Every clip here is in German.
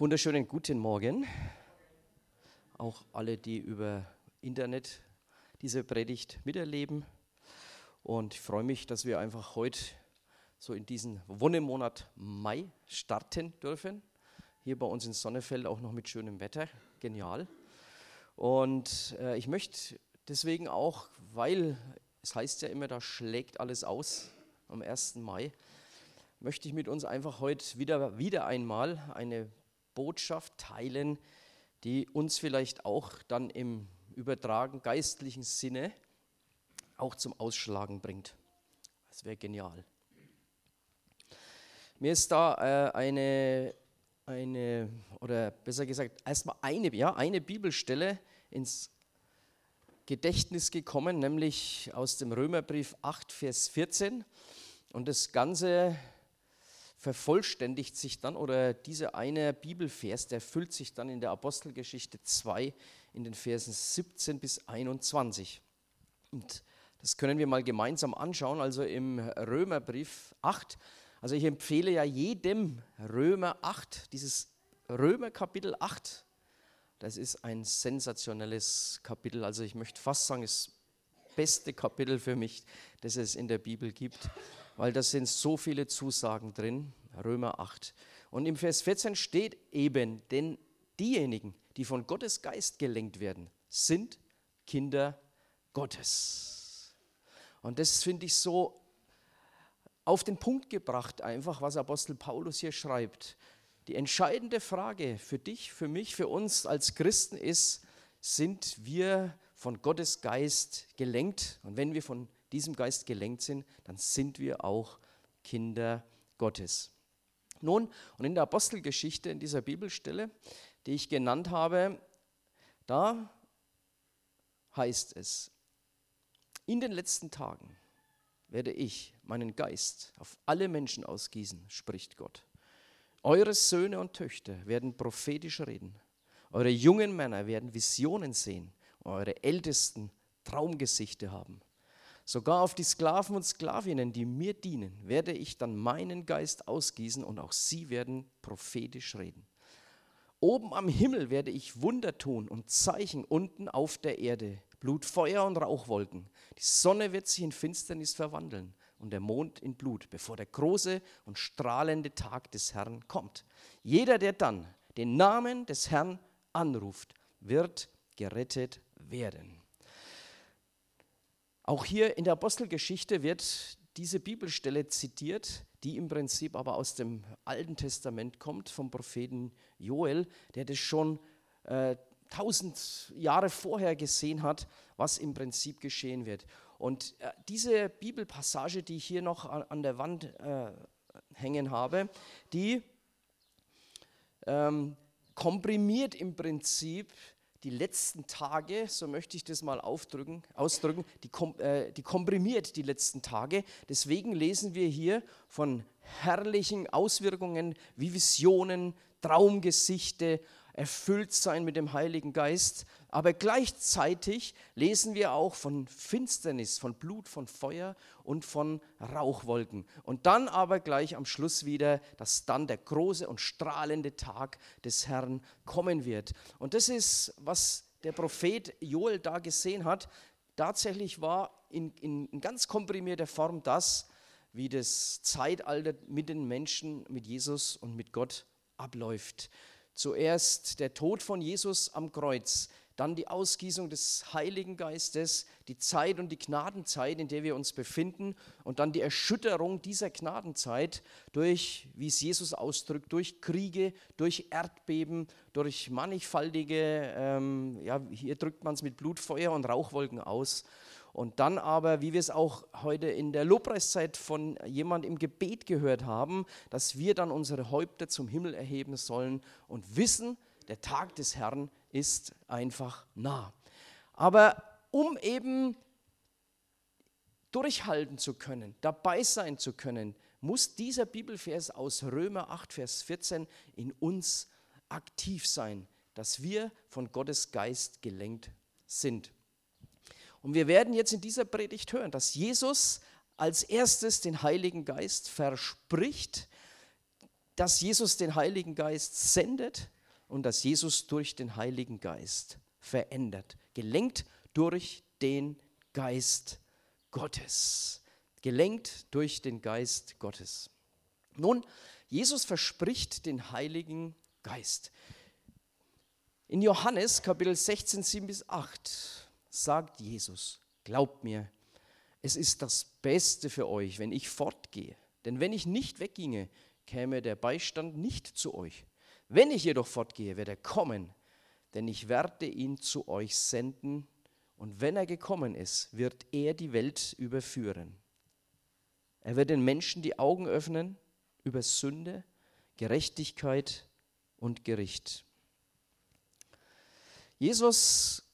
wunderschönen guten Morgen. Auch alle, die über Internet diese Predigt miterleben. Und ich freue mich, dass wir einfach heute so in diesen Wonnemonat Mai starten dürfen. Hier bei uns in Sonnefeld auch noch mit schönem Wetter. Genial. Und äh, ich möchte deswegen auch, weil es heißt ja immer, da schlägt alles aus am 1. Mai, möchte ich mit uns einfach heute wieder, wieder einmal eine Botschaft teilen, die uns vielleicht auch dann im übertragen geistlichen Sinne auch zum Ausschlagen bringt. Das wäre genial. Mir ist da äh, eine, eine, oder besser gesagt, erstmal eine, ja, eine Bibelstelle ins Gedächtnis gekommen, nämlich aus dem Römerbrief 8, Vers 14. Und das Ganze vervollständigt sich dann, oder dieser eine Bibelvers, der füllt sich dann in der Apostelgeschichte 2 in den Versen 17 bis 21. Und das können wir mal gemeinsam anschauen, also im Römerbrief 8. Also ich empfehle ja jedem Römer 8, dieses Römerkapitel 8, das ist ein sensationelles Kapitel. Also ich möchte fast sagen, das beste Kapitel für mich, das es in der Bibel gibt weil da sind so viele Zusagen drin, Römer 8. Und im Vers 14 steht eben, denn diejenigen, die von Gottes Geist gelenkt werden, sind Kinder Gottes. Und das finde ich so auf den Punkt gebracht, einfach, was Apostel Paulus hier schreibt. Die entscheidende Frage für dich, für mich, für uns als Christen ist, sind wir von Gottes Geist gelenkt? Und wenn wir von diesem Geist gelenkt sind, dann sind wir auch Kinder Gottes. Nun, und in der Apostelgeschichte, in dieser Bibelstelle, die ich genannt habe, da heißt es, in den letzten Tagen werde ich meinen Geist auf alle Menschen ausgießen, spricht Gott. Eure Söhne und Töchter werden prophetisch reden. Eure jungen Männer werden Visionen sehen. Eure Ältesten Traumgesichte haben. Sogar auf die Sklaven und Sklavinnen, die mir dienen, werde ich dann meinen Geist ausgießen und auch sie werden prophetisch reden. Oben am Himmel werde ich Wunder tun und Zeichen unten auf der Erde, Blut, Feuer und Rauchwolken. Die Sonne wird sich in Finsternis verwandeln und der Mond in Blut, bevor der große und strahlende Tag des Herrn kommt. Jeder, der dann den Namen des Herrn anruft, wird gerettet werden. Auch hier in der Apostelgeschichte wird diese Bibelstelle zitiert, die im Prinzip aber aus dem Alten Testament kommt, vom Propheten Joel, der das schon äh, tausend Jahre vorher gesehen hat, was im Prinzip geschehen wird. Und äh, diese Bibelpassage, die ich hier noch an, an der Wand äh, hängen habe, die ähm, komprimiert im Prinzip die letzten Tage, so möchte ich das mal aufdrücken, ausdrücken, die, äh, die komprimiert die letzten Tage. Deswegen lesen wir hier von herrlichen Auswirkungen wie Visionen, Traumgesichte, erfüllt sein mit dem Heiligen Geist. Aber gleichzeitig lesen wir auch von Finsternis, von Blut, von Feuer und von Rauchwolken. Und dann aber gleich am Schluss wieder, dass dann der große und strahlende Tag des Herrn kommen wird. Und das ist, was der Prophet Joel da gesehen hat. Tatsächlich war in, in, in ganz komprimierter Form das, wie das Zeitalter mit den Menschen, mit Jesus und mit Gott abläuft. Zuerst der Tod von Jesus am Kreuz, dann die Ausgießung des Heiligen Geistes, die Zeit und die Gnadenzeit, in der wir uns befinden, und dann die Erschütterung dieser Gnadenzeit durch, wie es Jesus ausdrückt, durch Kriege, durch Erdbeben, durch mannigfaltige, ähm, ja, hier drückt man es mit Blutfeuer und Rauchwolken aus. Und dann aber, wie wir es auch heute in der Lobpreiszeit von jemand im Gebet gehört haben, dass wir dann unsere Häupter zum Himmel erheben sollen und wissen, der Tag des Herrn ist einfach nah. Aber um eben durchhalten zu können, dabei sein zu können, muss dieser Bibelvers aus Römer 8, Vers 14 in uns aktiv sein, dass wir von Gottes Geist gelenkt sind. Und wir werden jetzt in dieser Predigt hören, dass Jesus als erstes den Heiligen Geist verspricht, dass Jesus den Heiligen Geist sendet und dass Jesus durch den Heiligen Geist verändert, gelenkt durch den Geist Gottes. Gelenkt durch den Geist Gottes. Nun, Jesus verspricht den Heiligen Geist. In Johannes Kapitel 16, 7 bis 8 sagt Jesus, glaubt mir, es ist das Beste für euch, wenn ich fortgehe. Denn wenn ich nicht wegginge, käme der Beistand nicht zu euch. Wenn ich jedoch fortgehe, wird er kommen, denn ich werde ihn zu euch senden, und wenn er gekommen ist, wird er die Welt überführen. Er wird den Menschen die Augen öffnen über Sünde, Gerechtigkeit und Gericht. Jesus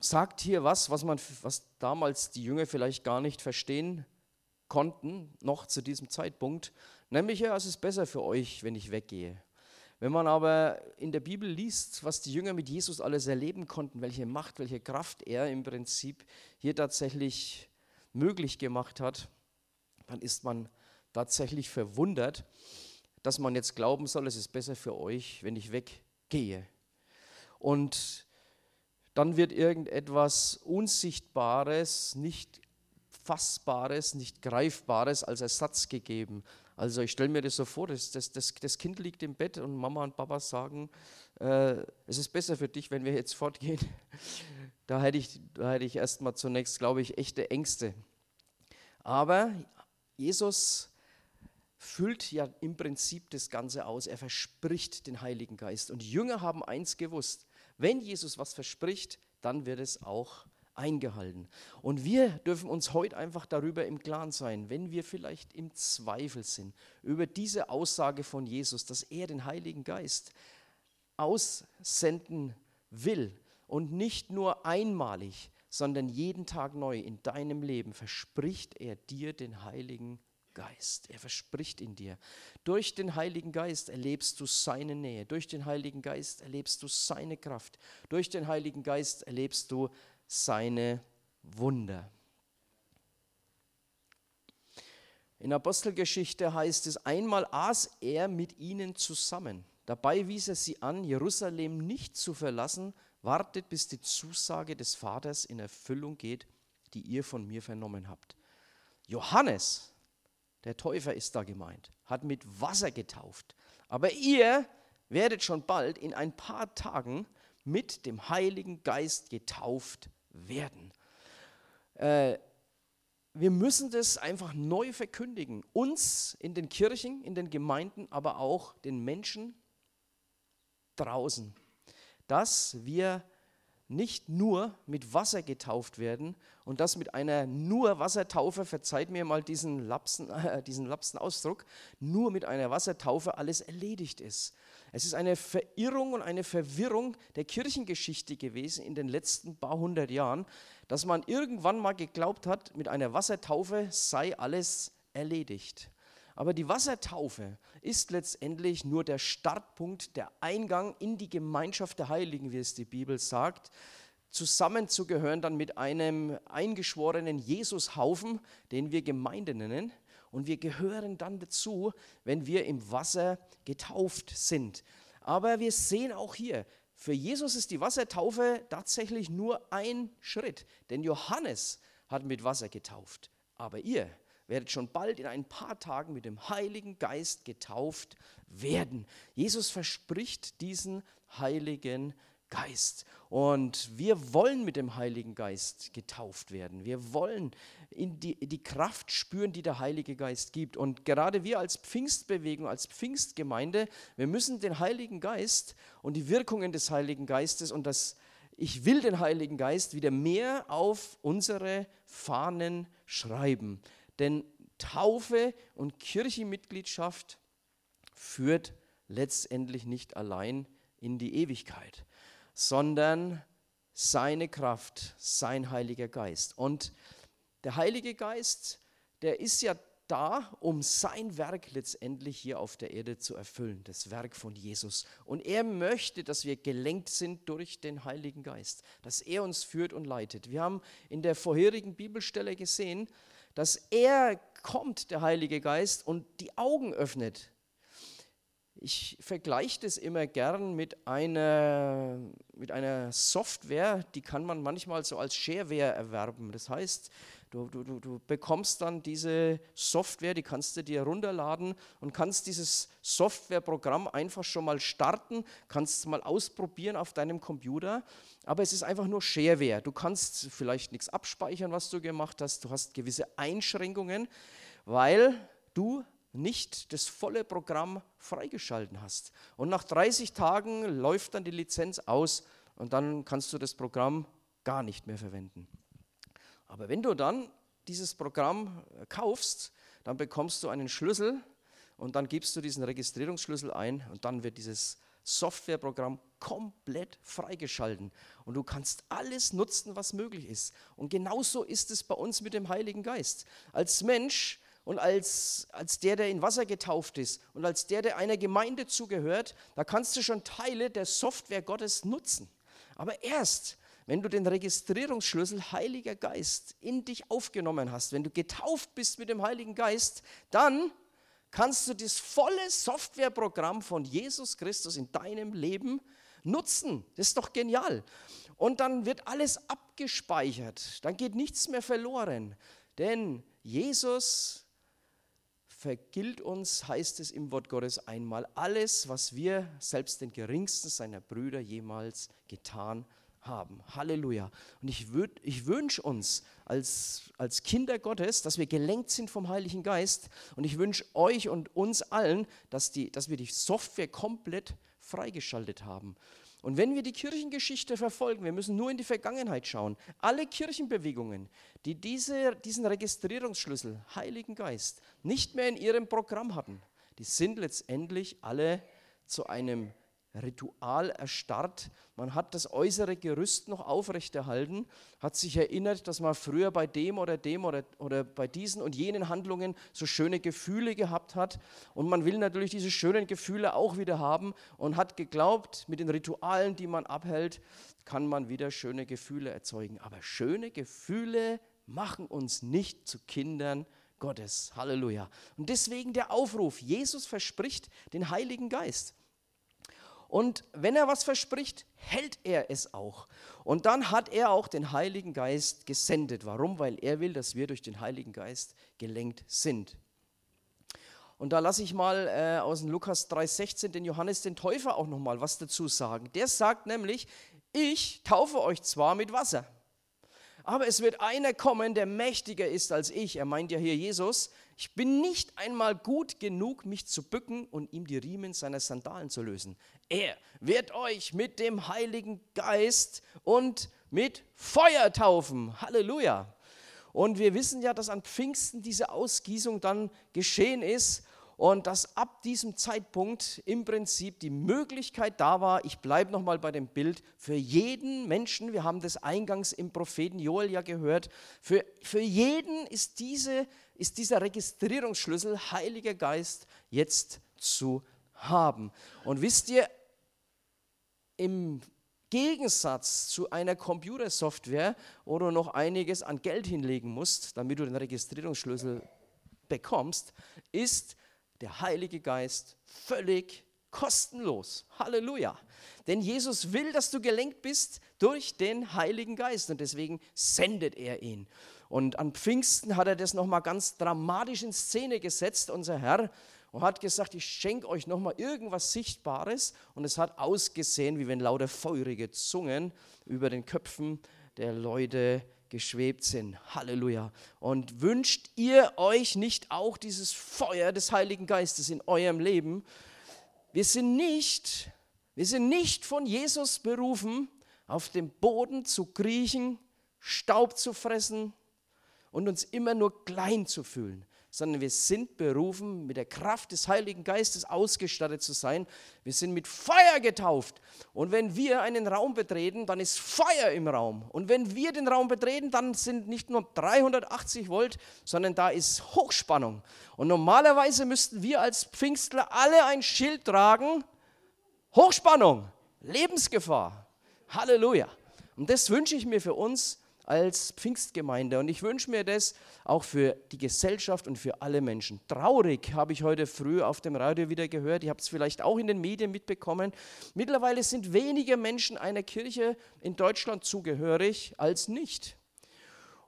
sagt hier was, was, man, was damals die Jünger vielleicht gar nicht verstehen konnten, noch zu diesem Zeitpunkt, nämlich ja, es ist besser für euch, wenn ich weggehe. Wenn man aber in der Bibel liest, was die Jünger mit Jesus alles erleben konnten, welche Macht, welche Kraft er im Prinzip hier tatsächlich möglich gemacht hat, dann ist man tatsächlich verwundert, dass man jetzt glauben soll, es ist besser für euch, wenn ich weggehe. Und dann wird irgendetwas Unsichtbares, nicht Fassbares, nicht Greifbares als Ersatz gegeben. Also ich stelle mir das so vor, das, das, das, das, Kind liegt im Bett und Mama und Papa sagen, äh, es ist besser für dich, wenn wir jetzt fortgehen. Da hätte ich, da ich erstmal zunächst, glaube ich, echte Ängste. Aber Jesus füllt ja im Prinzip das Ganze aus. Er verspricht den Heiligen Geist. Und Jünger haben eins gewusst. Wenn Jesus was verspricht, dann wird es auch eingehalten. Und wir dürfen uns heute einfach darüber im Klaren sein, wenn wir vielleicht im Zweifel sind über diese Aussage von Jesus, dass er den Heiligen Geist aussenden will und nicht nur einmalig, sondern jeden Tag neu in deinem Leben verspricht er dir den Heiligen Geist. Er verspricht in dir. Durch den Heiligen Geist erlebst du seine Nähe. Durch den Heiligen Geist erlebst du seine Kraft. Durch den Heiligen Geist erlebst du seine Wunder. In Apostelgeschichte heißt es, einmal aß er mit ihnen zusammen. Dabei wies er sie an, Jerusalem nicht zu verlassen, wartet, bis die Zusage des Vaters in Erfüllung geht, die ihr von mir vernommen habt. Johannes, der Täufer ist da gemeint, hat mit Wasser getauft. Aber ihr werdet schon bald in ein paar Tagen mit dem Heiligen Geist getauft werden. Äh, wir müssen das einfach neu verkündigen. Uns in den Kirchen, in den Gemeinden, aber auch den Menschen draußen. Dass wir nicht nur mit Wasser getauft werden und das mit einer nur Wassertaufe, verzeiht mir mal diesen Lapsen, äh, diesen Lapsen Ausdruck, nur mit einer Wassertaufe alles erledigt ist. Es ist eine Verirrung und eine Verwirrung der Kirchengeschichte gewesen in den letzten paar hundert Jahren, dass man irgendwann mal geglaubt hat, mit einer Wassertaufe sei alles erledigt. Aber die Wassertaufe ist letztendlich nur der Startpunkt, der Eingang in die Gemeinschaft der Heiligen, wie es die Bibel sagt, zusammenzugehören dann mit einem eingeschworenen Jesushaufen, den wir Gemeinde nennen. Und wir gehören dann dazu, wenn wir im Wasser getauft sind. Aber wir sehen auch hier, für Jesus ist die Wassertaufe tatsächlich nur ein Schritt. Denn Johannes hat mit Wasser getauft. Aber ihr werdet schon bald in ein paar Tagen mit dem Heiligen Geist getauft werden. Jesus verspricht diesen Heiligen Geist. Und wir wollen mit dem Heiligen Geist getauft werden. Wir wollen in die, die Kraft spüren, die der Heilige Geist gibt. Und gerade wir als Pfingstbewegung, als Pfingstgemeinde, wir müssen den Heiligen Geist und die Wirkungen des Heiligen Geistes und das Ich will den Heiligen Geist wieder mehr auf unsere Fahnen schreiben. Denn Taufe und Kirchenmitgliedschaft führt letztendlich nicht allein in die Ewigkeit, sondern seine Kraft, sein Heiliger Geist. Und der Heilige Geist, der ist ja da, um sein Werk letztendlich hier auf der Erde zu erfüllen, das Werk von Jesus. Und er möchte, dass wir gelenkt sind durch den Heiligen Geist, dass er uns führt und leitet. Wir haben in der vorherigen Bibelstelle gesehen, dass er kommt, der Heilige Geist, und die Augen öffnet. Ich vergleiche das immer gern mit einer, mit einer Software, die kann man manchmal so als Shareware erwerben. Das heißt, Du, du, du, bekommst dann diese Software, die kannst du dir runterladen und kannst dieses Softwareprogramm einfach schon mal starten, kannst es mal ausprobieren auf deinem Computer, aber es ist einfach nur Shareware. Du kannst vielleicht nichts abspeichern, was du gemacht hast, du hast gewisse Einschränkungen, weil du nicht das volle Programm freigeschalten hast. Und nach 30 Tagen läuft dann die Lizenz aus und dann kannst du das Programm gar nicht mehr verwenden. Aber wenn du dann dieses Programm äh, kaufst, dann bekommst du einen Schlüssel und dann gibst du diesen Registrierungsschlüssel ein und dann wird dieses Softwareprogramm komplett freigeschalten und du kannst alles nutzen, was möglich ist. Und genauso ist es bei uns mit dem Heiligen Geist. Als Mensch und als, als der, der in Wasser getauft ist und als der, der einer Gemeinde zugehört, da kannst du schon Teile der Software Gottes nutzen. Aber erst, wenn du den Registrierungsschlüssel Heiliger Geist in dich aufgenommen hast, wenn du getauft bist mit dem Heiligen Geist, dann kannst du das volle Softwareprogramm von Jesus Christus in deinem Leben nutzen. Das ist doch genial. Und dann wird alles abgespeichert. Dann geht nichts mehr verloren. Denn Jesus vergilt uns, heißt es im Wort Gottes einmal, alles, was wir selbst den geringsten seiner Brüder jemals getan haben. Halleluja. Und ich, ich wünsche uns als, als Kinder Gottes, dass wir gelenkt sind vom Heiligen Geist. Und ich wünsche euch und uns allen, dass, die, dass wir die Software komplett freigeschaltet haben. Und wenn wir die Kirchengeschichte verfolgen, wir müssen nur in die Vergangenheit schauen, alle Kirchenbewegungen, die diese, diesen Registrierungsschlüssel, Heiligen Geist, nicht mehr in ihrem Programm hatten, die sind letztendlich alle zu einem Ritual erstarrt. Man hat das äußere Gerüst noch aufrechterhalten, hat sich erinnert, dass man früher bei dem oder dem oder, oder bei diesen und jenen Handlungen so schöne Gefühle gehabt hat. Und man will natürlich diese schönen Gefühle auch wieder haben und hat geglaubt, mit den Ritualen, die man abhält, kann man wieder schöne Gefühle erzeugen. Aber schöne Gefühle machen uns nicht zu Kindern Gottes. Halleluja. Und deswegen der Aufruf, Jesus verspricht den Heiligen Geist. Und wenn er was verspricht, hält er es auch. Und dann hat er auch den Heiligen Geist gesendet. Warum? Weil er will, dass wir durch den Heiligen Geist gelenkt sind. Und da lasse ich mal äh, aus dem Lukas 3,16 den Johannes den Täufer auch noch mal was dazu sagen. Der sagt nämlich: Ich taufe euch zwar mit Wasser, aber es wird einer kommen, der mächtiger ist als ich. Er meint ja hier Jesus. Ich bin nicht einmal gut genug, mich zu bücken und ihm die Riemen seiner Sandalen zu lösen. Er wird euch mit dem Heiligen Geist und mit Feuer taufen. Halleluja. Und wir wissen ja, dass an Pfingsten diese Ausgießung dann geschehen ist und dass ab diesem Zeitpunkt im Prinzip die Möglichkeit da war, ich bleibe nochmal bei dem Bild, für jeden Menschen, wir haben das eingangs im Propheten Joel ja gehört, für, für jeden ist, diese, ist dieser Registrierungsschlüssel Heiliger Geist jetzt zu haben. Und wisst ihr, im Gegensatz zu einer Computersoftware, wo du noch einiges an Geld hinlegen musst, damit du den Registrierungsschlüssel bekommst, ist der Heilige Geist völlig kostenlos. Halleluja. Denn Jesus will, dass du gelenkt bist durch den Heiligen Geist und deswegen sendet er ihn. Und an Pfingsten hat er das nochmal ganz dramatisch in Szene gesetzt, unser Herr, und hat gesagt, ich schenke euch nochmal irgendwas Sichtbares. Und es hat ausgesehen, wie wenn lauter feurige Zungen über den Köpfen der Leute geschwebt sind. Halleluja. Und wünscht ihr euch nicht auch dieses Feuer des Heiligen Geistes in eurem Leben? Wir sind nicht, wir sind nicht von Jesus berufen, auf dem Boden zu kriechen, Staub zu fressen und uns immer nur klein zu fühlen sondern wir sind berufen, mit der Kraft des Heiligen Geistes ausgestattet zu sein. Wir sind mit Feuer getauft. Und wenn wir einen Raum betreten, dann ist Feuer im Raum. Und wenn wir den Raum betreten, dann sind nicht nur 380 Volt, sondern da ist Hochspannung. Und normalerweise müssten wir als Pfingstler alle ein Schild tragen. Hochspannung, Lebensgefahr. Halleluja. Und das wünsche ich mir für uns als Pfingstgemeinde. Und ich wünsche mir das auch für die Gesellschaft und für alle Menschen. Traurig habe ich heute früh auf dem Radio wieder gehört. Ihr habt es vielleicht auch in den Medien mitbekommen. Mittlerweile sind weniger Menschen einer Kirche in Deutschland zugehörig als nicht.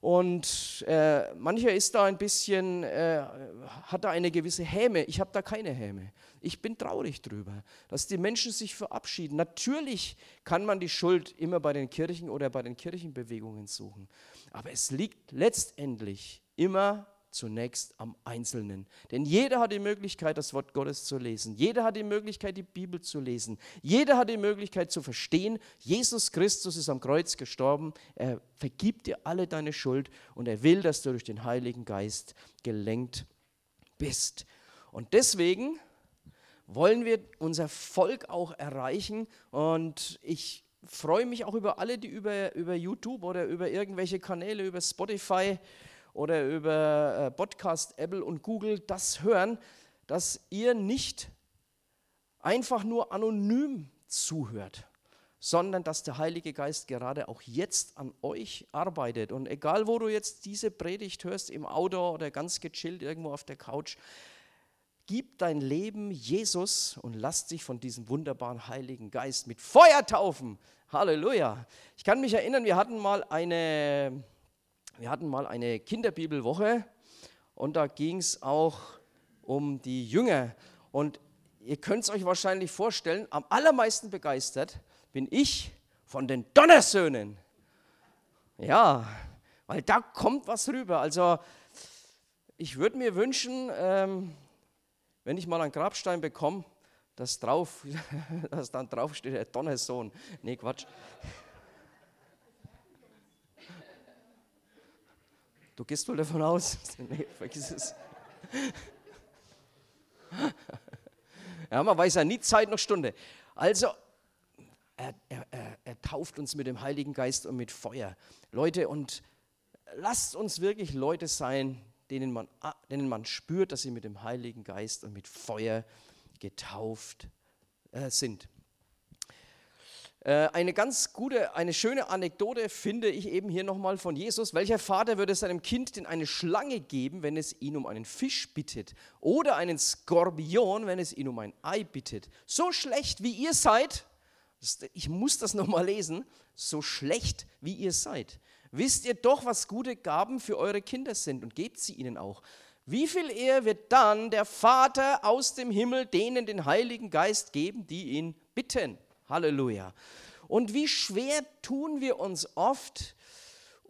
Und äh, mancher ist da ein bisschen, äh, hat da eine gewisse Häme. Ich habe da keine Häme. Ich bin traurig drüber, dass die Menschen sich verabschieden. Natürlich kann man die Schuld immer bei den Kirchen oder bei den Kirchenbewegungen suchen. Aber es liegt letztendlich immer zunächst am Einzelnen. Denn jeder hat die Möglichkeit, das Wort Gottes zu lesen. Jeder hat die Möglichkeit, die Bibel zu lesen. Jeder hat die Möglichkeit zu verstehen, Jesus Christus ist am Kreuz gestorben. Er vergibt dir alle deine Schuld und er will, dass du durch den Heiligen Geist gelenkt bist. Und deswegen wollen wir unser Volk auch erreichen. Und ich freue mich auch über alle, die über, über YouTube oder über irgendwelche Kanäle, über Spotify, oder über äh, Podcast, Apple und Google das hören, dass ihr nicht einfach nur anonym zuhört, sondern dass der Heilige Geist gerade auch jetzt an euch arbeitet. Und egal, wo du jetzt diese Predigt hörst, im Auto oder ganz gechillt irgendwo auf der Couch, gib dein Leben Jesus und lass dich von diesem wunderbaren Heiligen Geist mit Feuer taufen. Halleluja. Ich kann mich erinnern, wir hatten mal eine wir hatten mal eine Kinderbibelwoche und da ging es auch um die Jünger. Und ihr könnt es euch wahrscheinlich vorstellen, am allermeisten begeistert bin ich von den Donnersöhnen. Ja, weil da kommt was rüber. Also ich würde mir wünschen, ähm, wenn ich mal einen Grabstein bekomme, dass, drauf, dass dann drauf steht, der Donnersohn. Nee, Quatsch. Du gehst wohl davon aus? nee, vergiss es. ja, man weiß ja nie Zeit noch Stunde. Also, er, er, er, tauft uns mit dem Heiligen Geist und mit Feuer. Leute, und lasst uns wirklich Leute sein, denen man, denen man spürt, dass sie mit dem Heiligen Geist und mit Feuer getauft äh, sind. Äh, eine ganz gute, eine schöne Anekdote finde ich eben hier nochmal von Jesus. Welcher Vater würde seinem Kind denn eine Schlange geben, wenn es ihn um einen Fisch bittet? Oder einen Skorpion, wenn es ihn um ein Ei bittet? So schlecht wie ihr seid, ich muss das nochmal lesen, so schlecht wie ihr seid. Wisst ihr doch, was gute Gaben für eure Kinder sind und gebt sie ihnen auch. Wie viel eher wird dann der Vater aus dem Himmel denen den Heiligen Geist geben, die ihn bitten? Halleluja. Und wie schwer tun wir uns oft,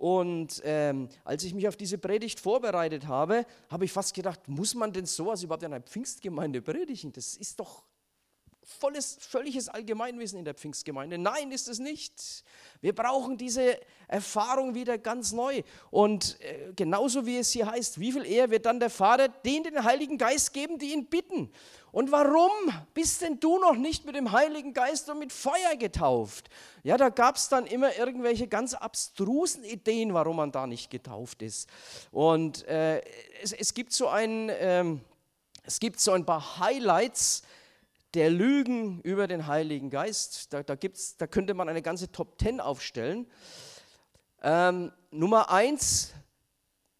und ähm, als ich mich auf diese Predigt vorbereitet habe, habe ich fast gedacht, muss man denn sowas überhaupt in einer Pfingstgemeinde predigen? Das ist doch volles, völliges Allgemeinwissen in der Pfingstgemeinde. Nein, ist es nicht. Wir brauchen diese Erfahrung wieder ganz neu. Und äh, genauso wie es hier heißt, wie viel eher wird dann der Vater den den Heiligen Geist geben, die ihn bitten. Und warum bist denn du noch nicht mit dem Heiligen Geist und mit Feuer getauft? Ja, da gab es dann immer irgendwelche ganz abstrusen Ideen, warum man da nicht getauft ist. Und äh, es, es, gibt so ein, ähm, es gibt so ein paar Highlights, der Lügen über den Heiligen Geist. Da, da, gibt's, da könnte man eine ganze Top Ten aufstellen. Ähm, Nummer eins,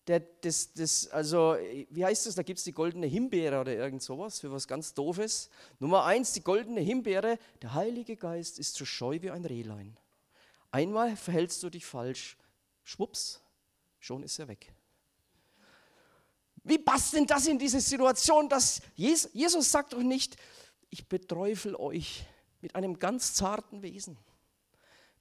der, das, das, also, wie heißt das? Da gibt es die goldene Himbeere oder irgend sowas für was ganz Doofes. Nummer eins, die goldene Himbeere. Der Heilige Geist ist so scheu wie ein Rehlein. Einmal verhältst du dich falsch, schwupps, schon ist er weg. Wie passt denn das in diese Situation, dass Jesus, Jesus sagt doch nicht, ich beträufel euch mit einem ganz zarten Wesen,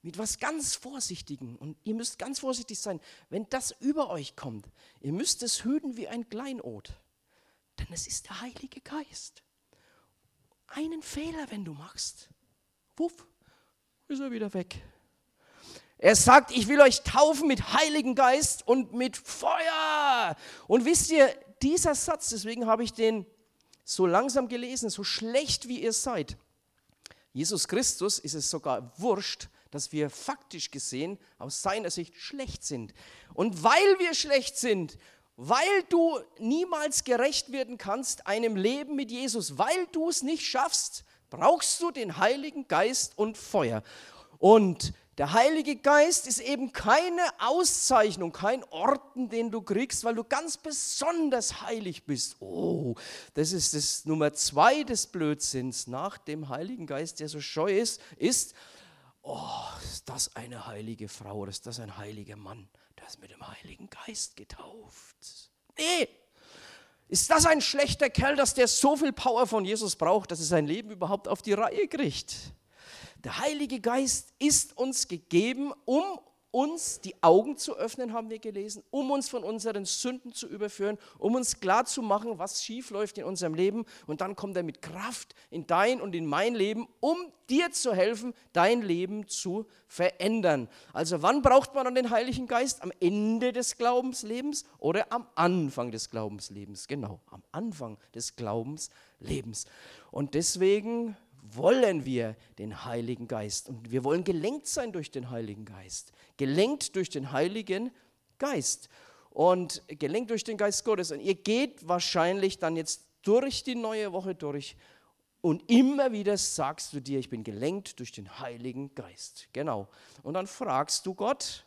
mit was ganz Vorsichtigen. Und ihr müsst ganz vorsichtig sein, wenn das über euch kommt. Ihr müsst es hüten wie ein Kleinod, denn es ist der Heilige Geist. Einen Fehler, wenn du machst, wuff, ist er wieder weg. Er sagt, ich will euch taufen mit Heiligen Geist und mit Feuer. Und wisst ihr, dieser Satz, deswegen habe ich den so langsam gelesen, so schlecht wie ihr seid. Jesus Christus ist es sogar wurscht, dass wir faktisch gesehen aus seiner Sicht schlecht sind. Und weil wir schlecht sind, weil du niemals gerecht werden kannst einem Leben mit Jesus, weil du es nicht schaffst, brauchst du den Heiligen Geist und Feuer. Und Der Heilige Geist ist eben keine Auszeichnung, kein Orden, den du kriegst, weil du ganz besonders heilig bist. Oh, das ist das Nummer zwei des Blödsinns nach dem Heiligen Geist, der so scheu ist, ist, oh, ist das eine heilige Frau oder ist das ein heiliger Mann, der ist mit dem Heiligen Geist getauft. Nee, ist das ein schlechter Kerl, dass der so viel Power von Jesus braucht, dass er sein Leben überhaupt auf die Reihe kriegt? Der Heilige Geist ist uns gegeben, um uns die Augen zu öffnen, haben wir gelesen, um uns von unseren Sünden zu überführen, um uns klar zu machen, was schief läuft in unserem Leben. Und dann kommt er mit Kraft in dein und in mein Leben, um dir zu helfen, dein Leben zu verändern. Also wann braucht man dann den Heiligen Geist? Am Ende des Glaubenslebens oder am Anfang des Glaubenslebens? Genau, am Anfang des Glaubenslebens. Und deswegen wollen wir den Heiligen Geist. Und wir wollen gelenkt sein durch den Heiligen Geist. Gelenkt durch den Heiligen Geist. Und gelenkt durch den Geist Gottes. Und ihr geht wahrscheinlich dann jetzt durch die neue Woche durch. Und immer wieder sagst du dir, ich bin gelenkt durch den Heiligen Geist. Genau. Und dann fragst du Gott,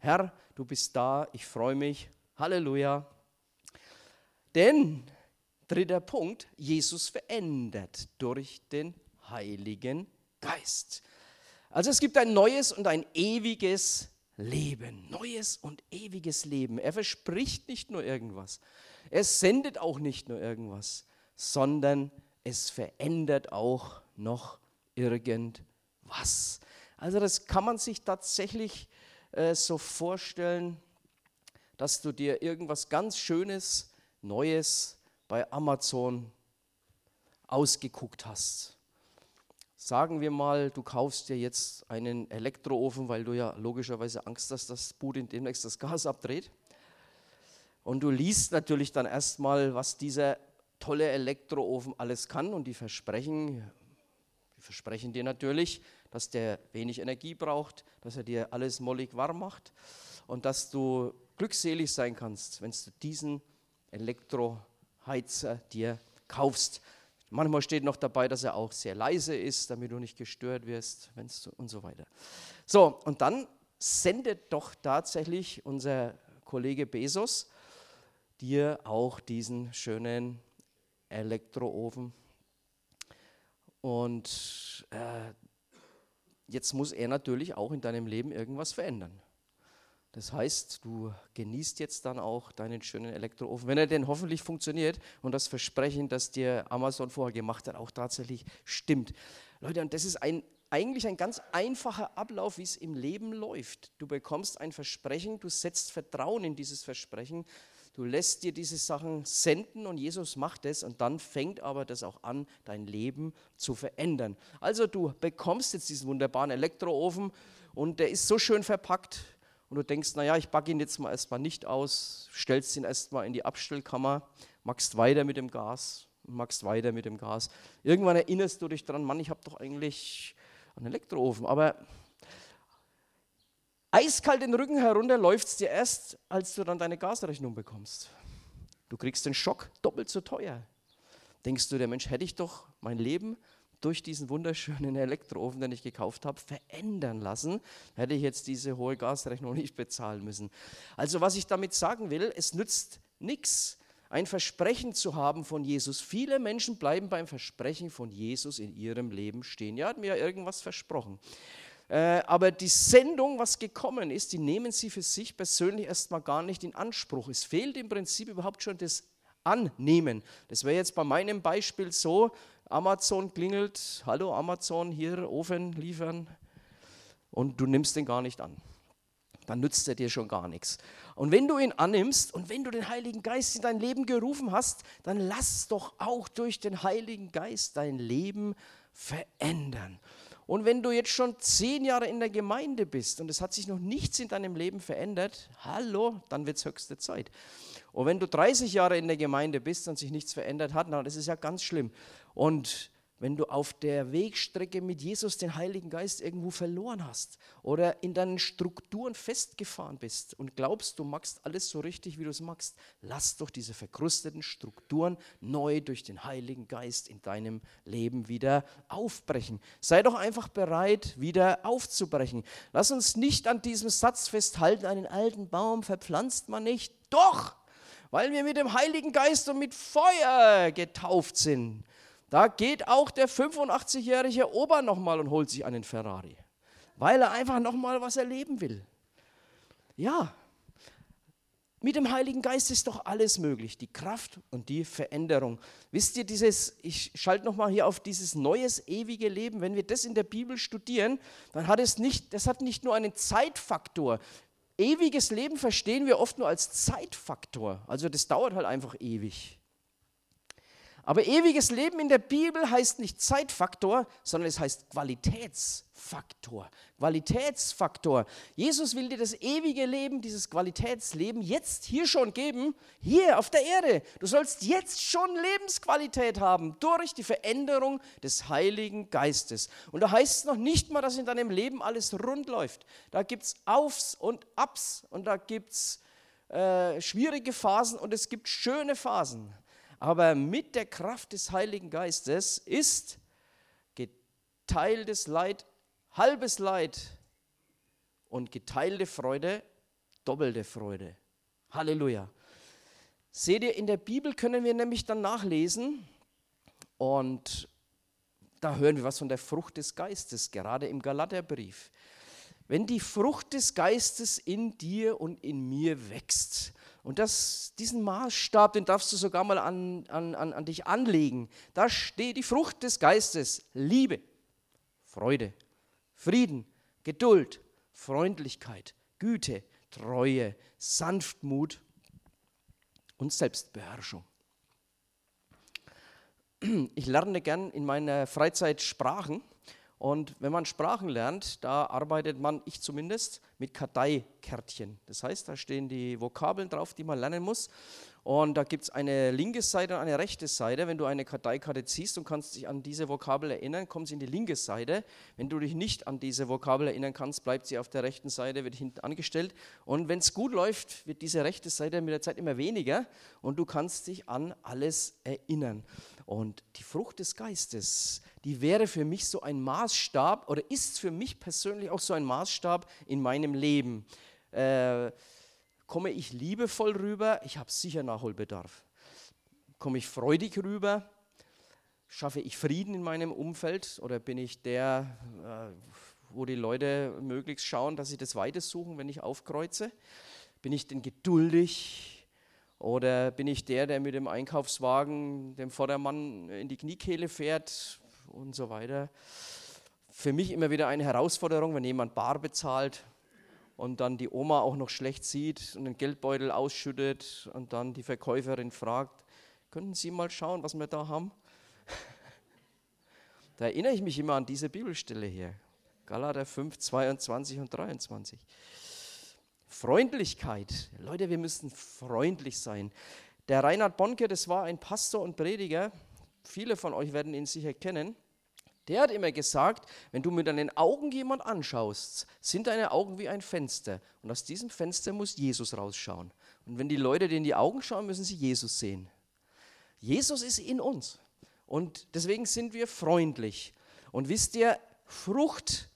Herr, du bist da, ich freue mich. Halleluja. Denn, dritter Punkt, Jesus verändert durch den Heiligen Geist. Also es gibt ein neues und ein ewiges Leben. Neues und ewiges Leben. Er verspricht nicht nur irgendwas. Er sendet auch nicht nur irgendwas, sondern es verändert auch noch irgendwas. Also das kann man sich tatsächlich äh, so vorstellen, dass du dir irgendwas ganz Schönes, Neues bei Amazon ausgeguckt hast. Sagen wir mal, du kaufst dir jetzt einen Elektroofen, weil du ja logischerweise Angst hast, dass Putin demnächst das Gas abdreht. Und du liest natürlich dann erstmal, was dieser tolle Elektroofen alles kann und die versprechen, die versprechen dir natürlich, dass der wenig Energie braucht, dass er dir alles mollig warm macht und dass du glückselig sein kannst, wenn du diesen Elektroheizer dir kaufst. Manchmal steht noch dabei, dass er auch sehr leise ist, damit du nicht gestört wirst wenn's und so weiter. So, und dann sendet doch tatsächlich unser Kollege Bezos dir auch diesen schönen Elektroofen. Und äh, jetzt muss er natürlich auch in deinem Leben irgendwas verändern. Das heißt, du genießt jetzt dann auch deinen schönen Elektroofen, wenn er denn hoffentlich funktioniert und das Versprechen, das dir Amazon vorher gemacht hat, auch tatsächlich stimmt. Leute, und das ist ein, eigentlich ein ganz einfacher Ablauf, wie es im Leben läuft. Du bekommst ein Versprechen, du setzt Vertrauen in dieses Versprechen, du lässt dir diese Sachen senden und Jesus macht es und dann fängt aber das auch an, dein Leben zu verändern. Also du bekommst jetzt diesen wunderbaren Elektroofen und der ist so schön verpackt, und du denkst, naja, ich backe ihn jetzt mal erstmal nicht aus, stellst ihn erstmal in die Abstellkammer, machst weiter mit dem Gas und machst weiter mit dem Gas. Irgendwann erinnerst du dich daran, Mann, ich habe doch eigentlich einen Elektroofen, aber eiskalt den Rücken herunter läuft es dir erst, als du dann deine Gasrechnung bekommst. Du kriegst den Schock doppelt so teuer. Denkst du, der Mensch hätte ich doch mein Leben durch diesen wunderschönen Elektroofen, den ich gekauft habe, verändern lassen, hätte ich jetzt diese hohe Gasrechnung nicht bezahlen müssen. Also was ich damit sagen will, es nützt nichts, ein Versprechen zu haben von Jesus. Viele Menschen bleiben beim Versprechen von Jesus in ihrem Leben stehen. Ja, hat mir ja irgendwas versprochen. Äh, aber die Sendung, was gekommen ist, die nehmen sie für sich persönlich erstmal gar nicht in Anspruch. Es fehlt im Prinzip überhaupt schon das Annehmen. Das wäre jetzt bei meinem Beispiel so, Amazon klingelt, hallo Amazon, hier Ofen liefern und du nimmst den gar nicht an. Dann nützt er dir schon gar nichts. Und wenn du ihn annimmst und wenn du den Heiligen Geist in dein Leben gerufen hast, dann lass doch auch durch den Heiligen Geist dein Leben verändern. Und wenn du jetzt schon zehn Jahre in der Gemeinde bist und es hat sich noch nichts in deinem Leben verändert, hallo, dann wird es höchste Zeit. Und wenn du 30 Jahre in der Gemeinde bist und sich nichts verändert hat, das ist ja ganz schlimm. Und wenn du auf der Wegstrecke mit Jesus den Heiligen Geist irgendwo verloren hast oder in deinen Strukturen festgefahren bist und glaubst, du machst alles so richtig, wie du es machst, lass doch diese verkrusteten Strukturen neu durch den Heiligen Geist in deinem Leben wieder aufbrechen. Sei doch einfach bereit, wieder aufzubrechen. Lass uns nicht an diesem Satz festhalten, einen alten Baum verpflanzt man nicht. Doch, weil wir mit dem Heiligen Geist und mit Feuer getauft sind. Da geht auch der 85-jährige Opa nochmal und holt sich einen Ferrari, weil er einfach nochmal was erleben will. Ja, mit dem Heiligen Geist ist doch alles möglich, die Kraft und die Veränderung. Wisst ihr, dieses, ich schalte nochmal hier auf dieses neues, ewige Leben, wenn wir das in der Bibel studieren, dann hat es nicht, das hat nicht nur einen Zeitfaktor. Ewiges Leben verstehen wir oft nur als Zeitfaktor, also das dauert halt einfach ewig. Aber ewiges Leben in der Bibel heißt nicht Zeitfaktor, sondern es heißt Qualitätsfaktor. Qualitätsfaktor. Jesus will dir das ewige Leben, dieses Qualitätsleben jetzt hier schon geben, hier auf der Erde. Du sollst jetzt schon Lebensqualität haben durch die Veränderung des Heiligen Geistes. Und da heißt es noch nicht mal, dass in deinem Leben alles rund läuft. Da gibt es Aufs und Abs und da gibt es äh, schwierige Phasen und es gibt schöne Phasen. Aber mit der Kraft des Heiligen Geistes ist geteiltes Leid halbes Leid und geteilte Freude doppelte Freude. Halleluja. Seht ihr, in der Bibel können wir nämlich dann nachlesen und da hören wir was von der Frucht des Geistes, gerade im Galaterbrief. Wenn die Frucht des Geistes in dir und in mir wächst, und das, diesen Maßstab, den darfst du sogar mal an, an, an, an dich anlegen. Da steht die Frucht des Geistes, Liebe, Freude, Frieden, Geduld, Freundlichkeit, Güte, Treue, Sanftmut und Selbstbeherrschung. Ich lerne gern in meiner Freizeit Sprachen und wenn man Sprachen lernt, da arbeitet man, ich zumindest, mit Karteikärtchen. Das heißt, da stehen die Vokabeln drauf, die man lernen muss. Und da gibt es eine linke Seite und eine rechte Seite. Wenn du eine Karteikarte ziehst und kannst dich an diese Vokabel erinnern, kommt sie in die linke Seite. Wenn du dich nicht an diese Vokabel erinnern kannst, bleibt sie auf der rechten Seite, wird hinten angestellt. Und wenn es gut läuft, wird diese rechte Seite mit der Zeit immer weniger und du kannst dich an alles erinnern. Und die Frucht des Geistes, die wäre für mich so ein Maßstab oder ist für mich persönlich auch so ein Maßstab in meinem Leben. Äh, komme ich liebevoll rüber? Ich habe sicher Nachholbedarf. Komme ich freudig rüber? Schaffe ich Frieden in meinem Umfeld oder bin ich der, äh, wo die Leute möglichst schauen, dass sie das Weite suchen, wenn ich aufkreuze? Bin ich denn geduldig? Oder bin ich der, der mit dem Einkaufswagen dem Vordermann in die Kniekehle fährt, und so weiter. Für mich immer wieder eine Herausforderung, wenn jemand bar bezahlt und dann die Oma auch noch schlecht sieht und den Geldbeutel ausschüttet und dann die Verkäuferin fragt, könnten Sie mal schauen, was wir da haben? Da erinnere ich mich immer an diese Bibelstelle hier. Galater 5, 22 und 23. Freundlichkeit. Leute, wir müssen freundlich sein. Der Reinhard Bonke, das war ein Pastor und Prediger. Viele von euch werden ihn sicher kennen. Der hat immer gesagt, wenn du mit deinen Augen jemand anschaust, sind deine Augen wie ein Fenster. Und aus diesem Fenster muss Jesus rausschauen. Und wenn die Leute dir in die Augen schauen, müssen sie Jesus sehen. Jesus ist in uns. Und deswegen sind wir freundlich. Und wisst ihr, Frucht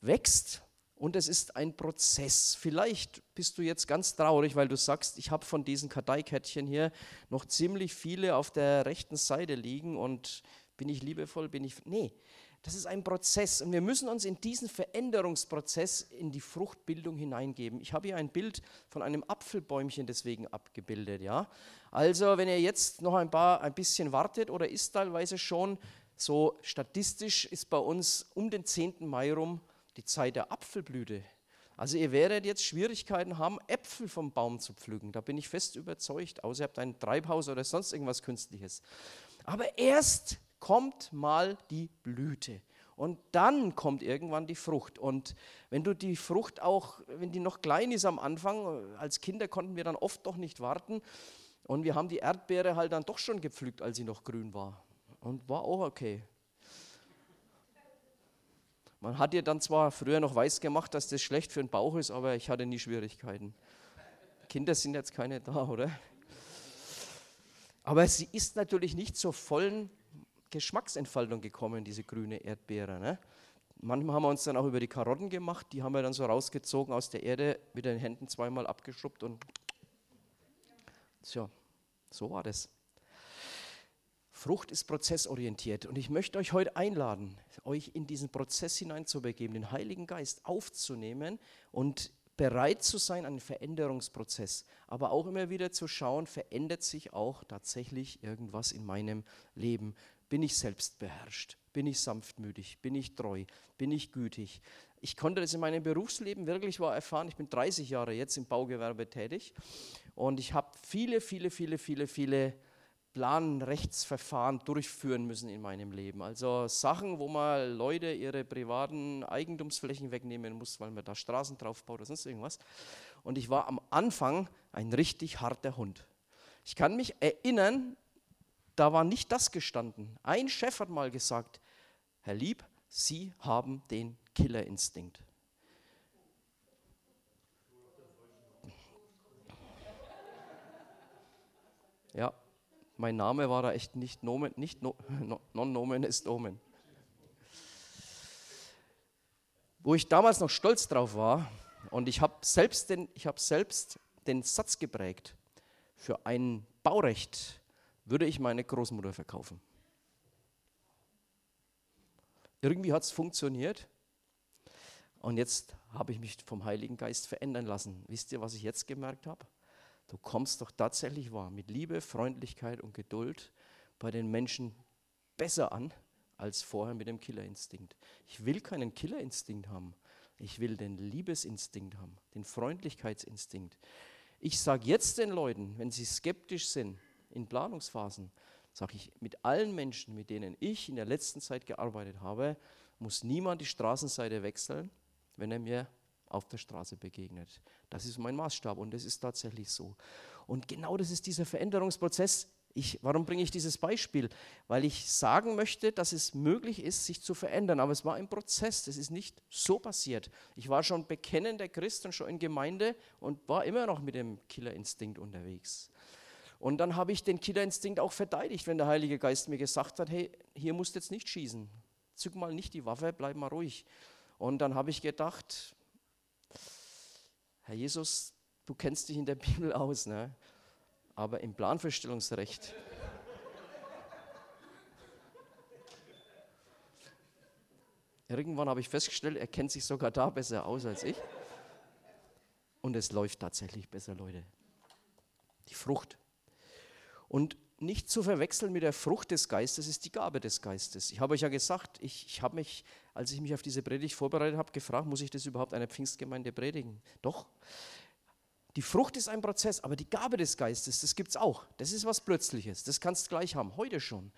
wächst und es ist ein Prozess. Vielleicht bist du jetzt ganz traurig, weil du sagst, ich habe von diesen Karteikettchen hier noch ziemlich viele auf der rechten Seite liegen und bin ich liebevoll, bin ich. Nee, das ist ein Prozess und wir müssen uns in diesen Veränderungsprozess in die Fruchtbildung hineingeben. Ich habe hier ein Bild von einem Apfelbäumchen deswegen abgebildet. Ja? Also, wenn ihr jetzt noch ein, paar, ein bisschen wartet oder ist teilweise schon, so statistisch ist bei uns um den 10. Mai rum die Zeit der Apfelblüte. Also ihr werdet jetzt Schwierigkeiten haben, Äpfel vom Baum zu pflücken. Da bin ich fest überzeugt, außer ihr habt ein Treibhaus oder sonst irgendwas Künstliches. Aber erst kommt mal die Blüte. Und dann kommt irgendwann die Frucht. Und wenn du die Frucht auch, wenn die noch klein ist am Anfang, als Kinder konnten wir dann oft doch nicht warten. Und wir haben die Erdbeere halt dann doch schon gepflückt, als sie noch grün war. Und war auch okay. Man hat ihr dann zwar früher noch weiß gemacht, dass das schlecht für den Bauch ist, aber ich hatte nie Schwierigkeiten. Kinder sind jetzt keine da, oder? Aber sie ist natürlich nicht zur vollen Geschmacksentfaltung gekommen, diese grüne Erdbeere. Ne? Manchmal haben wir uns dann auch über die Karotten gemacht, die haben wir dann so rausgezogen aus der Erde, mit den Händen zweimal abgeschrubbt und tja, so war das. Frucht ist prozessorientiert und ich möchte euch heute einladen, euch in diesen Prozess hineinzubegeben, den Heiligen Geist aufzunehmen und bereit zu sein, einen Veränderungsprozess, aber auch immer wieder zu schauen, verändert sich auch tatsächlich irgendwas in meinem Leben. Bin ich selbstbeherrscht? Bin ich sanftmütig? Bin ich treu? Bin ich gütig? Ich konnte das in meinem Berufsleben wirklich mal erfahren. Ich bin 30 Jahre jetzt im Baugewerbe tätig und ich habe viele, viele, viele, viele, viele Planrechtsverfahren durchführen müssen in meinem Leben. Also Sachen, wo mal Leute ihre privaten Eigentumsflächen wegnehmen muss, weil man da Straßen drauf baut oder sonst irgendwas. Und ich war am Anfang ein richtig harter Hund. Ich kann mich erinnern, da war nicht das gestanden. Ein Chef hat mal gesagt, Herr Lieb, Sie haben den Killerinstinkt. Ja, mein Name war da echt nicht Nomen, nicht no, non Nomen ist Omen. Wo ich damals noch stolz drauf war und ich habe selbst, hab selbst den Satz geprägt, für ein Baurecht würde ich meine Großmutter verkaufen. Irgendwie hat es funktioniert und jetzt habe ich mich vom Heiligen Geist verändern lassen. Wisst ihr, was ich jetzt gemerkt habe? Du kommst doch tatsächlich wahr mit Liebe, Freundlichkeit und Geduld bei den Menschen besser an als vorher mit dem Killerinstinkt. Ich will keinen Killerinstinkt haben. Ich will den Liebesinstinkt haben, den Freundlichkeitsinstinkt. Ich sage jetzt den Leuten, wenn sie skeptisch sind in Planungsphasen, sage ich, mit allen Menschen, mit denen ich in der letzten Zeit gearbeitet habe, muss niemand die Straßenseite wechseln, wenn er mir auf der Straße begegnet. Das ist mein Maßstab und das ist tatsächlich so. Und genau das ist dieser Veränderungsprozess. Ich, warum bringe ich dieses Beispiel? Weil ich sagen möchte, dass es möglich ist, sich zu verändern. Aber es war ein Prozess, das ist nicht so passiert. Ich war schon bekennender Christ und schon in Gemeinde und war immer noch mit dem Killerinstinkt unterwegs. Und dann habe ich den Killerinstinkt auch verteidigt, wenn der Heilige Geist mir gesagt hat, hey, hier musst du jetzt nicht schießen. Zück mal nicht die Waffe, bleib mal ruhig. Und dann habe ich gedacht, Herr Jesus, du kennst dich in der Bibel aus, ne? aber im Planfeststellungsrecht. Irgendwann habe ich festgestellt, er kennt sich sogar da besser aus als ich. Und es läuft tatsächlich besser, Leute. Die Frucht. Und nicht zu verwechseln mit der Frucht des Geistes ist die Gabe des Geistes. Ich habe euch ja gesagt, ich, ich habe mich, als ich mich auf diese Predigt vorbereitet habe, gefragt, muss ich das überhaupt einer Pfingstgemeinde predigen? Doch. Die Frucht ist ein Prozess, aber die Gabe des Geistes, das gibt es auch. Das ist was Plötzliches. Das kannst du gleich haben, heute schon.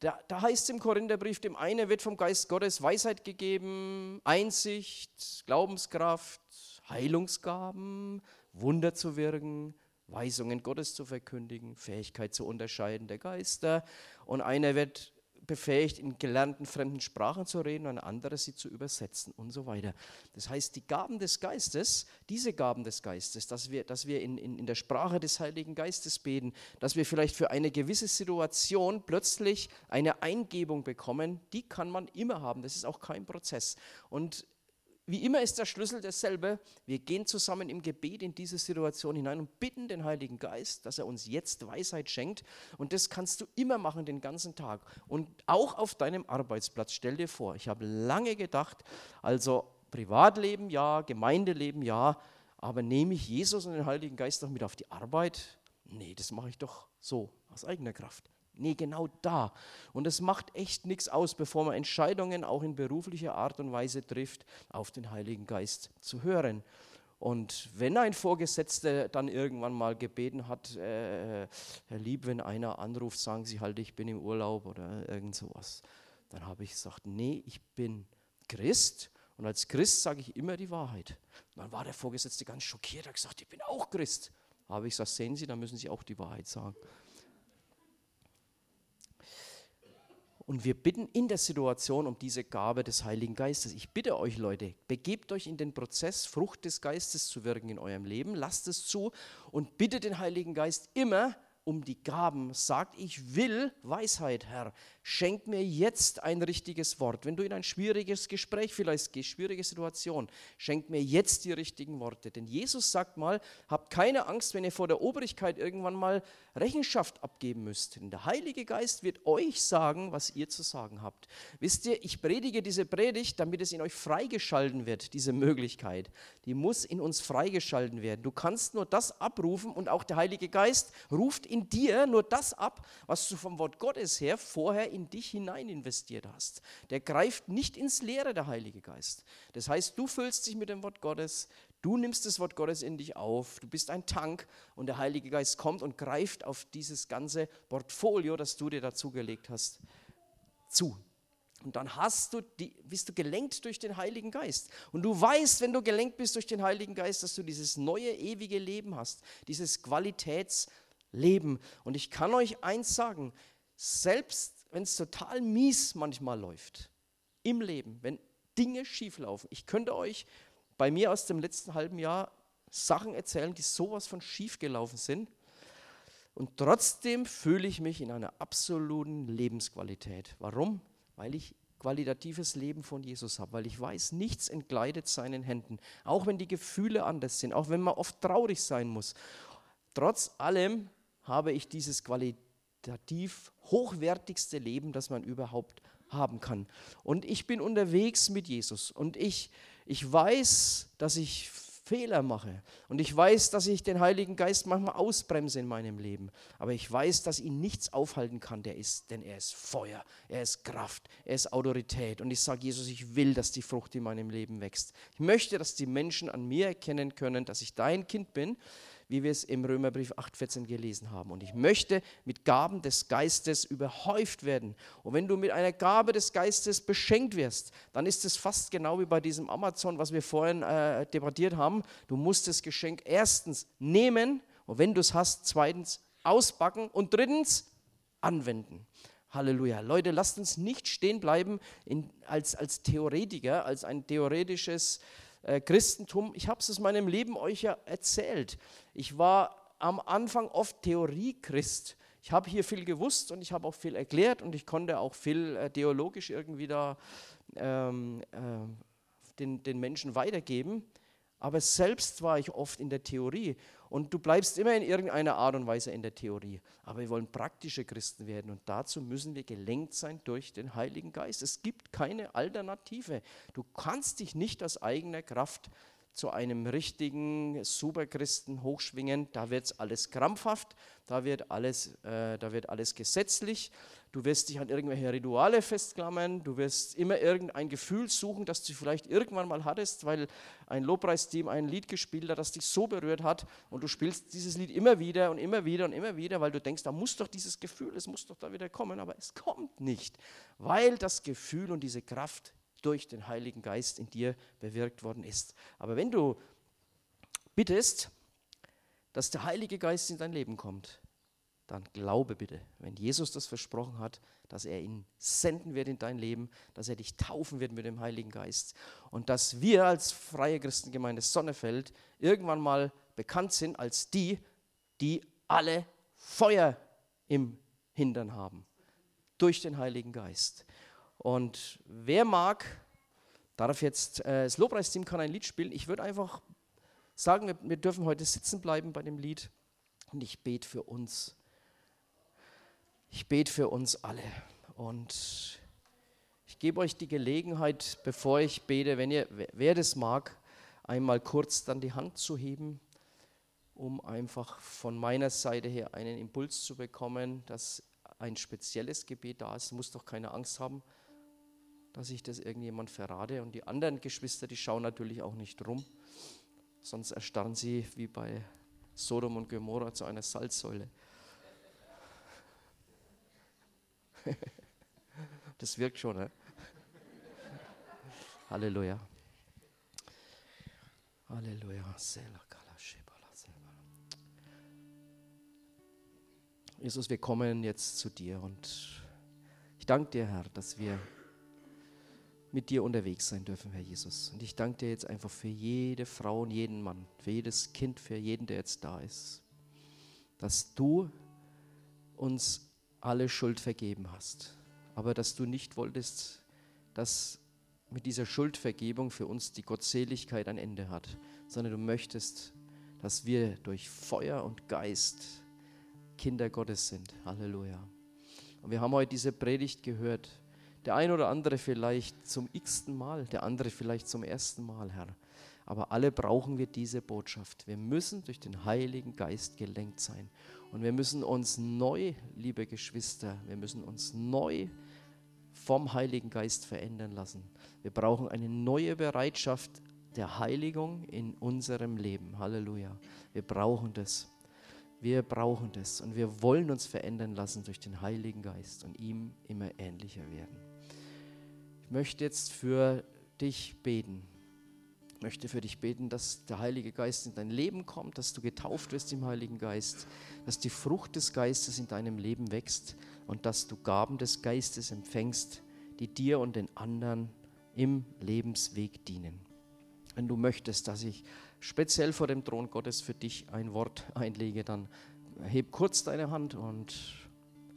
Da, da heißt es im Korintherbrief, dem einen wird vom Geist Gottes Weisheit gegeben, Einsicht, Glaubenskraft, Heilungsgaben, Wunder zu wirken, Weisungen Gottes zu verkündigen, Fähigkeit zu unterscheiden der Geister. Und einer wird befähigt, in gelernten fremden Sprachen zu reden und ein anderer sie zu übersetzen und so weiter. Das heißt, die Gaben des Geistes, diese Gaben des Geistes, dass wir, dass wir in, in, in der Sprache des Heiligen Geistes beten, dass wir vielleicht für eine gewisse Situation plötzlich eine Eingebung bekommen, die kann man immer haben. Das ist auch kein Prozess. Und wie immer ist der Schlüssel derselbe. Wir gehen zusammen im Gebet in diese Situation hinein und bitten den Heiligen Geist, dass er uns jetzt Weisheit schenkt. Und das kannst du immer machen, den ganzen Tag. Und auch auf deinem Arbeitsplatz. Stell dir vor, ich habe lange gedacht, also Privatleben ja, Gemeindeleben ja, aber nehme ich Jesus und den Heiligen Geist noch mit auf die Arbeit? Nee, das mache ich doch so, aus eigener Kraft. Nee, genau da. Und es macht echt nichts aus, bevor man Entscheidungen auch in beruflicher Art und Weise trifft, auf den Heiligen Geist zu hören. Und wenn ein Vorgesetzter dann irgendwann mal gebeten hat, äh, Herr Lieb, wenn einer anruft, sagen Sie halt, ich bin im Urlaub oder irgend sowas, dann habe ich gesagt, nee, ich bin Christ und als Christ sage ich immer die Wahrheit. Und dann war der Vorgesetzte ganz schockiert, hat gesagt, ich bin auch Christ. Habe ich gesagt, sehen Sie, dann müssen Sie auch die Wahrheit sagen. Und wir bitten in der Situation um diese Gabe des Heiligen Geistes. Ich bitte euch, Leute, begebt euch in den Prozess, Frucht des Geistes zu wirken in eurem Leben. Lasst es zu und bittet den Heiligen Geist immer um die Gaben. Sagt, ich will Weisheit, Herr. Schenk mir jetzt ein richtiges Wort. Wenn du in ein schwieriges Gespräch vielleicht gehst, schwierige Situation, schenk mir jetzt die richtigen Worte. Denn Jesus sagt mal, habt keine Angst, wenn ihr vor der Obrigkeit irgendwann mal Rechenschaft abgeben müsst. Denn der Heilige Geist wird euch sagen, was ihr zu sagen habt. Wisst ihr, ich predige diese Predigt, damit es in euch freigeschalten wird, diese Möglichkeit. Die muss in uns freigeschalten werden. Du kannst nur das abrufen und auch der Heilige Geist ruft in dir nur das ab, was du vom Wort Gottes her vorher in dich hinein investiert hast. Der greift nicht ins Leere, der Heilige Geist. Das heißt, du füllst dich mit dem Wort Gottes, du nimmst das Wort Gottes in dich auf, du bist ein Tank und der Heilige Geist kommt und greift auf dieses ganze Portfolio, das du dir dazugelegt hast, zu. Und dann hast du die, bist du gelenkt durch den Heiligen Geist. Und du weißt, wenn du gelenkt bist durch den Heiligen Geist, dass du dieses neue, ewige Leben hast, dieses Qualitätsleben. Und ich kann euch eins sagen, selbst wenn es total mies manchmal läuft im Leben, wenn Dinge schief laufen. Ich könnte euch bei mir aus dem letzten halben Jahr Sachen erzählen, die sowas von schief gelaufen sind. Und trotzdem fühle ich mich in einer absoluten Lebensqualität. Warum? Weil ich qualitatives Leben von Jesus habe, weil ich weiß, nichts entgleitet seinen Händen, auch wenn die Gefühle anders sind, auch wenn man oft traurig sein muss. Trotz allem habe ich dieses qualitative qualitativ hochwertigste Leben, das man überhaupt haben kann. Und ich bin unterwegs mit Jesus und ich, ich weiß, dass ich Fehler mache. Und ich weiß, dass ich den Heiligen Geist manchmal ausbremse in meinem Leben. Aber ich weiß, dass ihn nichts aufhalten kann, der ist, denn er ist Feuer, er ist Kraft, er ist Autorität. Und ich sage, Jesus, ich will, dass die Frucht in meinem Leben wächst. Ich möchte, dass die Menschen an mir erkennen können, dass ich dein Kind bin wie wir es im Römerbrief 8,14 gelesen haben. Und ich möchte mit Gaben des Geistes überhäuft werden. Und wenn du mit einer Gabe des Geistes beschenkt wirst, dann ist es fast genau wie bei diesem Amazon, was wir vorhin äh, debattiert haben. Du musst das Geschenk erstens nehmen und wenn du es hast, zweitens ausbacken und drittens anwenden. Halleluja. Leute, lasst uns nicht stehen bleiben in, als, als Theoretiker, als ein theoretisches äh, Christentum. Ich habe es aus meinem Leben euch ja erzählt. Ich war am Anfang oft Theorie-Christ. Ich habe hier viel gewusst und ich habe auch viel erklärt und ich konnte auch viel äh, theologisch irgendwie da ähm, äh, den, den Menschen weitergeben. Aber selbst war ich oft in der Theorie und du bleibst immer in irgendeiner Art und Weise in der Theorie. Aber wir wollen praktische Christen werden und dazu müssen wir gelenkt sein durch den Heiligen Geist. Es gibt keine Alternative. Du kannst dich nicht aus eigener Kraft zu einem richtigen Superchristen hochschwingen. Da wird alles krampfhaft, da wird alles, äh, da wird alles gesetzlich. Du wirst dich an irgendwelche Rituale festklammern, du wirst immer irgendein Gefühl suchen, das du vielleicht irgendwann mal hattest, weil ein Lobpreisteam ein Lied gespielt hat, das dich so berührt hat und du spielst dieses Lied immer wieder und immer wieder und immer wieder, weil du denkst, da muss doch dieses Gefühl, es muss doch da wieder kommen, aber es kommt nicht, weil das Gefühl und diese Kraft durch den Heiligen Geist in dir bewirkt worden ist. Aber wenn du bittest, dass der Heilige Geist in dein Leben kommt, dann glaube bitte, wenn Jesus das versprochen hat, dass er ihn senden wird in dein Leben, dass er dich taufen wird mit dem Heiligen Geist und dass wir als freie Christengemeinde Sonnefeld irgendwann mal bekannt sind als die, die alle Feuer im Hintern haben durch den Heiligen Geist. Und wer mag, darf jetzt, äh, das Lobpreisteam kann ein Lied spielen. Ich würde einfach sagen, wir, wir dürfen heute sitzen bleiben bei dem Lied und ich bete für uns. Ich bete für uns alle und ich gebe euch die Gelegenheit, bevor ich bete, wenn ihr, wer das mag, einmal kurz dann die Hand zu heben, um einfach von meiner Seite her einen Impuls zu bekommen, dass ein spezielles Gebet da ist. Muss doch keine Angst haben, dass ich das irgendjemand verrate. Und die anderen Geschwister, die schauen natürlich auch nicht rum, sonst erstarren sie wie bei Sodom und Gomorra zu einer Salzsäule. Das wirkt schon, ne? Halleluja. Halleluja. Jesus, wir kommen jetzt zu dir und Ich danke dir, Herr, dass wir mit dir unterwegs sein dürfen, Herr Jesus. Und ich danke dir jetzt einfach für jede Frau und jeden Mann, für jedes Kind, für jeden, der jetzt da ist, dass du uns alle Schuld vergeben hast, aber dass du nicht wolltest, dass mit dieser Schuldvergebung für uns die Gottseligkeit ein Ende hat, sondern du möchtest, dass wir durch Feuer und Geist Kinder Gottes sind. Halleluja. Und wir haben heute diese Predigt gehört der ein oder andere vielleicht zum x-ten Mal, der andere vielleicht zum ersten Mal, Herr. Aber alle brauchen wir diese Botschaft. Wir müssen durch den Heiligen Geist gelenkt sein. Und wir müssen uns neu, liebe Geschwister, wir müssen uns neu vom Heiligen Geist verändern lassen. Wir brauchen eine neue Bereitschaft der Heiligung in unserem Leben. Halleluja. Wir brauchen das. Wir brauchen das und wir wollen uns verändern lassen durch den Heiligen Geist und ihm immer ähnlicher werden. Ich möchte jetzt für dich beten. Ich möchte für dich beten, dass der Heilige Geist in dein Leben kommt, dass du getauft wirst im Heiligen Geist, dass die Frucht des Geistes in deinem Leben wächst und dass du Gaben des Geistes empfängst, die dir und den anderen im Lebensweg dienen. Wenn du möchtest, dass ich speziell vor dem Thron Gottes für dich ein Wort einlege, dann heb kurz deine Hand und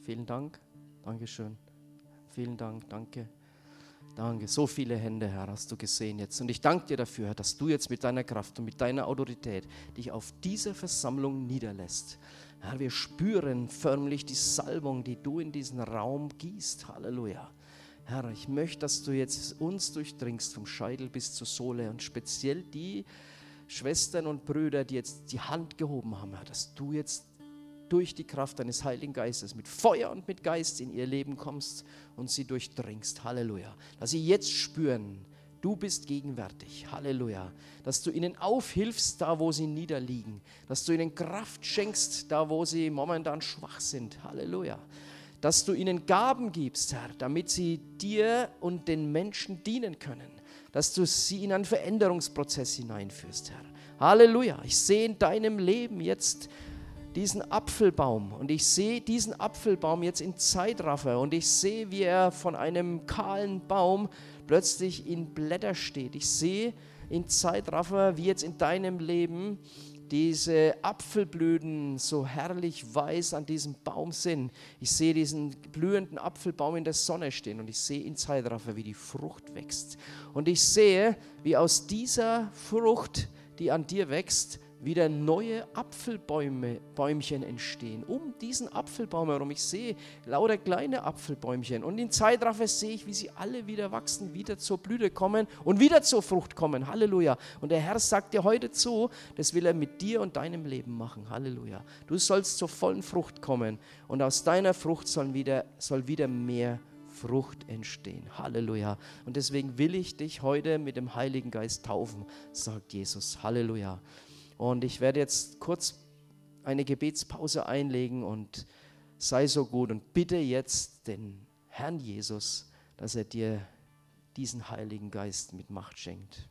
vielen Dank. Dankeschön. Vielen Dank, danke. Danke, so viele Hände, Herr, hast du gesehen jetzt. Und ich danke dir dafür, dass du jetzt mit deiner Kraft und mit deiner Autorität dich auf diese Versammlung niederlässt. Herr, wir spüren förmlich die Salbung, die du in diesen Raum gießt. Halleluja. Herr, ich möchte, dass du jetzt uns durchdringst vom Scheitel bis zur Sohle und speziell die Schwestern und Brüder, die jetzt die Hand gehoben haben, Herr, dass du jetzt durch die Kraft deines Heiligen Geistes mit Feuer und mit Geist in ihr Leben kommst und sie durchdringst. Halleluja. Dass sie jetzt spüren, du bist gegenwärtig. Halleluja. Dass du ihnen aufhilfst, da wo sie niederliegen. Dass du ihnen Kraft schenkst, da wo sie momentan schwach sind. Halleluja. Dass du ihnen Gaben gibst, Herr, damit sie dir und den Menschen dienen können. Dass du sie in einen Veränderungsprozess hineinführst, Herr. Halleluja. Ich sehe in deinem Leben jetzt diesen Apfelbaum und ich sehe diesen Apfelbaum jetzt in Zeitraffer und ich sehe, wie er von einem kahlen Baum plötzlich in Blätter steht. Ich sehe in Zeitraffer, wie jetzt in deinem Leben diese Apfelblüten so herrlich weiß an diesem Baum sind. Ich sehe diesen blühenden Apfelbaum in der Sonne stehen und ich sehe in Zeitraffer, wie die Frucht wächst. Und ich sehe, wie aus dieser Frucht, die an dir wächst, wieder neue Apfelbäume, Bäumchen entstehen, um diesen Apfelbaum herum. Ich sehe lauter kleine Apfelbäumchen und in Zeitraffer sehe ich, wie sie alle wieder wachsen, wieder zur Blüte kommen und wieder zur Frucht kommen. Halleluja. Und der Herr sagt dir heute zu, das will er mit dir und deinem Leben machen. Halleluja. Du sollst zur vollen Frucht kommen und aus deiner Frucht soll wieder, soll wieder mehr Frucht entstehen. Halleluja. Und deswegen will ich dich heute mit dem Heiligen Geist taufen, sagt Jesus. Halleluja. Und ich werde jetzt kurz eine Gebetspause einlegen und sei so gut und bitte jetzt den Herrn Jesus, dass er dir diesen Heiligen Geist mit Macht schenkt.